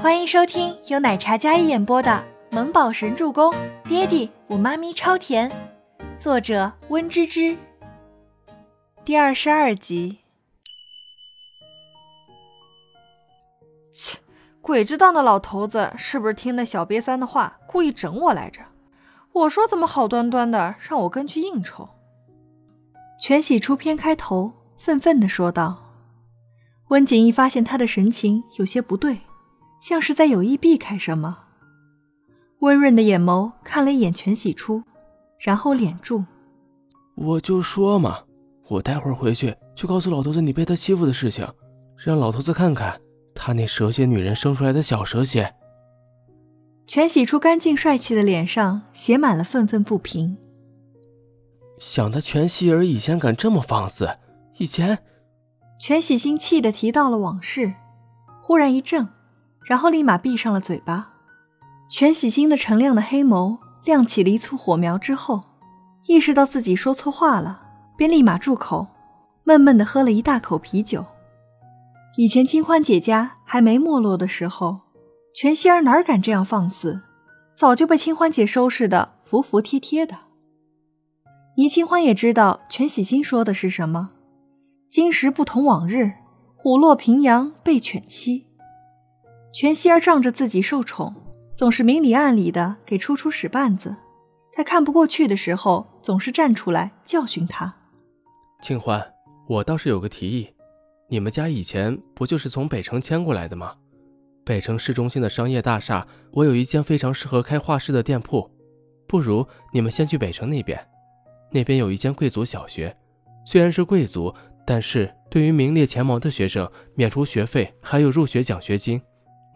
欢迎收听由奶茶嘉一演播的《萌宝神助攻》，爹地我妈咪超甜，作者温芝芝。第二十二集。切，鬼知道那老头子是不是听了小瘪三的话，故意整我来着。我说怎么好端端的让我跟去应酬？全喜初偏开头，愤愤的说道。温景逸发现他的神情有些不对，像是在有意避开什么。温润的眼眸看了一眼全喜初，然后敛住。我就说嘛，我待会儿回去就告诉老头子你被他欺负的事情，让老头子看看他那蛇蝎女人生出来的小蛇蝎。全喜初干净帅气的脸上写满了愤愤不平。想他全喜儿以前敢这么放肆，以前。全喜心气的提到了往事，忽然一怔，然后立马闭上了嘴巴。全喜星的澄亮的黑眸亮起了一簇火苗之后，意识到自己说错话了，便立马住口，闷闷的喝了一大口啤酒。以前清欢姐家还没没落的时候，全希儿哪敢这样放肆，早就被清欢姐收拾的服服帖帖的。倪清欢也知道全喜星说的是什么。今时不同往日，虎落平阳被犬欺。全希儿仗着自己受宠，总是明里暗里的给初初使绊子。他看不过去的时候，总是站出来教训他。清欢，我倒是有个提议，你们家以前不就是从北城迁过来的吗？北城市中心的商业大厦，我有一间非常适合开画室的店铺，不如你们先去北城那边，那边有一间贵族小学，虽然是贵族。但是对于名列前茅的学生，免除学费，还有入学奖学金。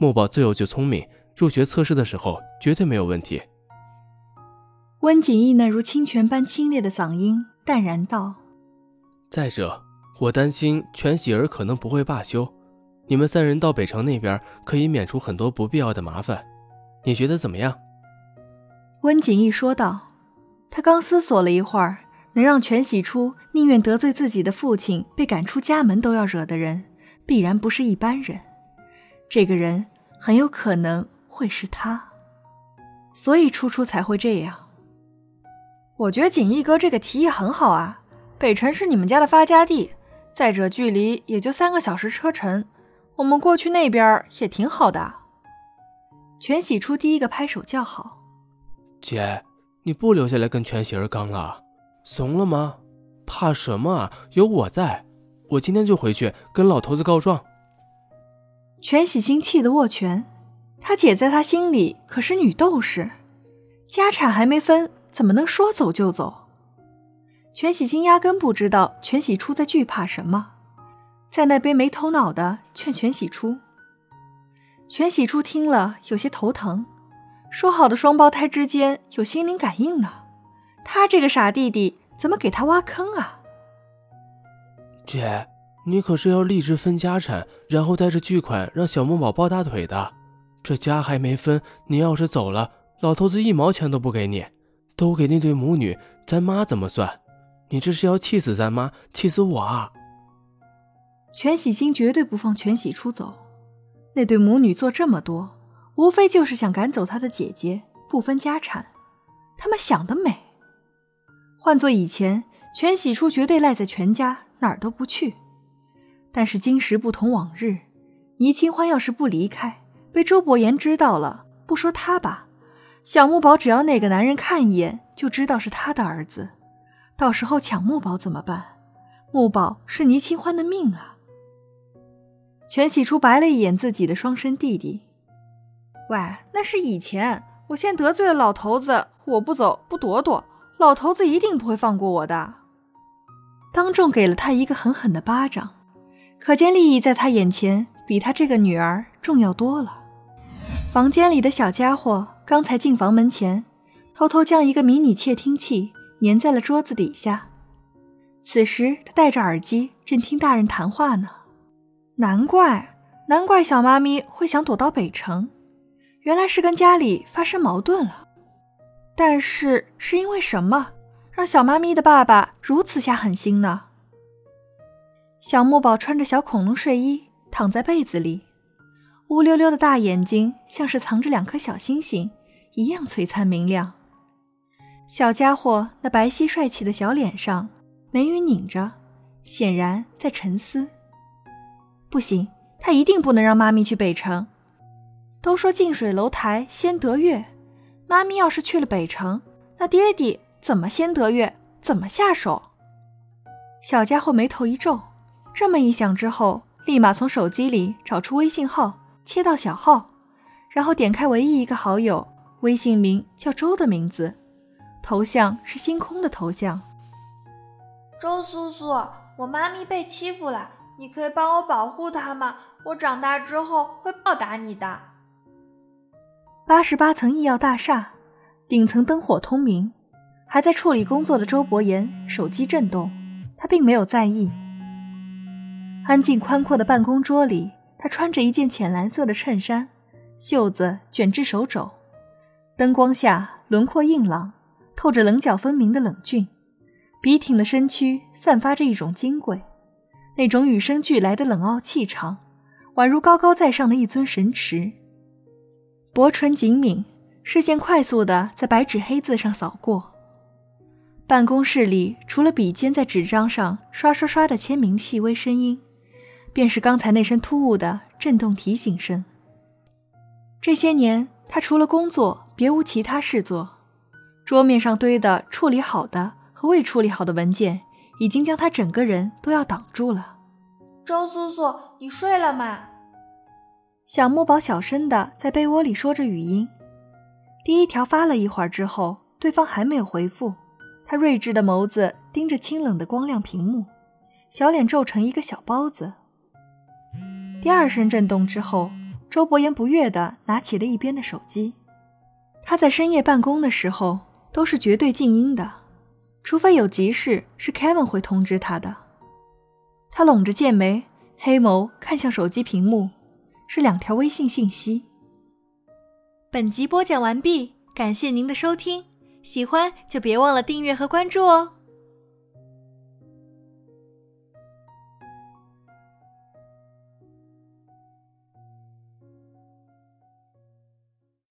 木宝自幼就聪明，入学测试的时候绝对没有问题。温景逸那如清泉般清冽的嗓音淡然道：“再者，我担心全喜儿可能不会罢休，你们三人到北城那边可以免除很多不必要的麻烦，你觉得怎么样？”温景逸说道。他刚思索了一会儿。能让全喜初宁愿得罪自己的父亲，被赶出家门都要惹的人，必然不是一般人。这个人很有可能会是他，所以初初才会这样。我觉得锦逸哥这个提议很好啊，北辰是你们家的发家地，再者距离也就三个小时车程，我们过去那边也挺好的。全喜初第一个拍手叫好：“姐，你不留下来跟全喜儿刚了？”怂了吗？怕什么啊？有我在，我今天就回去跟老头子告状。全喜心气得握拳，他姐在他心里可是女斗士，家产还没分，怎么能说走就走？全喜心压根不知道全喜初在惧怕什么，在那边没头脑的劝全喜初。全喜初听了有些头疼，说好的双胞胎之间有心灵感应呢。他这个傻弟弟怎么给他挖坑啊？姐，你可是要立志分家产，然后带着巨款让小木宝抱大腿的。这家还没分，你要是走了，老头子一毛钱都不给你，都给那对母女，咱妈怎么算？你这是要气死咱妈，气死我啊！全喜心绝对不放全喜初走，那对母女做这么多，无非就是想赶走他的姐姐，不分家产。他们想得美。换做以前，全喜初绝对赖在全家，哪儿都不去。但是今时不同往日，倪清欢要是不离开，被周伯言知道了，不说他吧，小木宝只要那个男人看一眼，就知道是他的儿子，到时候抢木宝怎么办？木宝是倪清欢的命啊！全喜初白了一眼自己的双生弟弟，喂，那是以前，我先得罪了老头子，我不走，不躲躲。老头子一定不会放过我的，当众给了他一个狠狠的巴掌，可见利益在他眼前比他这个女儿重要多了。房间里的小家伙刚才进房门前，偷偷将一个迷你窃听器粘在了桌子底下，此时他戴着耳机正听大人谈话呢。难怪，难怪小妈咪会想躲到北城，原来是跟家里发生矛盾了。但是是因为什么让小妈咪的爸爸如此下狠心呢？小木宝穿着小恐龙睡衣躺在被子里，乌溜溜的大眼睛像是藏着两颗小星星一样璀璨明亮。小家伙那白皙帅气的小脸上，眉宇拧着，显然在沉思。不行，他一定不能让妈咪去北城。都说近水楼台先得月，妈咪要是去了北城，那爹地怎么先得月？怎么下手？小家伙眉头一皱，这么一想之后，立马从手机里找出微信号。切到小号，然后点开唯一一个好友，微信名叫周的名字，头像是星空的头像。周叔叔，我妈咪被欺负了，你可以帮我保护她吗？我长大之后会报答你的。八十八层医药大厦，顶层灯火通明，还在处理工作的周伯言手机震动，他并没有在意。安静宽阔的办公桌里。他穿着一件浅蓝色的衬衫，袖子卷至手肘，灯光下轮廓硬朗，透着棱角分明的冷峻，笔挺的身躯散发着一种金贵，那种与生俱来的冷傲气场，宛如高高在上的一尊神池。薄唇紧抿，视线快速地在白纸黑字上扫过。办公室里除了笔尖在纸张上刷刷刷的签名细微声音。便是刚才那声突兀的震动提醒声。这些年，他除了工作，别无其他事做。桌面上堆的处理好的和未处理好的文件，已经将他整个人都要挡住了。周叔叔，你睡了吗？小木宝小声的在被窝里说着语音。第一条发了一会儿之后，对方还没有回复，他睿智的眸子盯着清冷的光亮屏幕，小脸皱成一个小包子。第二声震动之后，周伯言不悦地拿起了一边的手机。他在深夜办公的时候都是绝对静音的，除非有急事，是 Kevin 会通知他的。他拢着剑眉，黑眸看向手机屏幕，是两条微信信息。本集播讲完毕，感谢您的收听，喜欢就别忘了订阅和关注哦。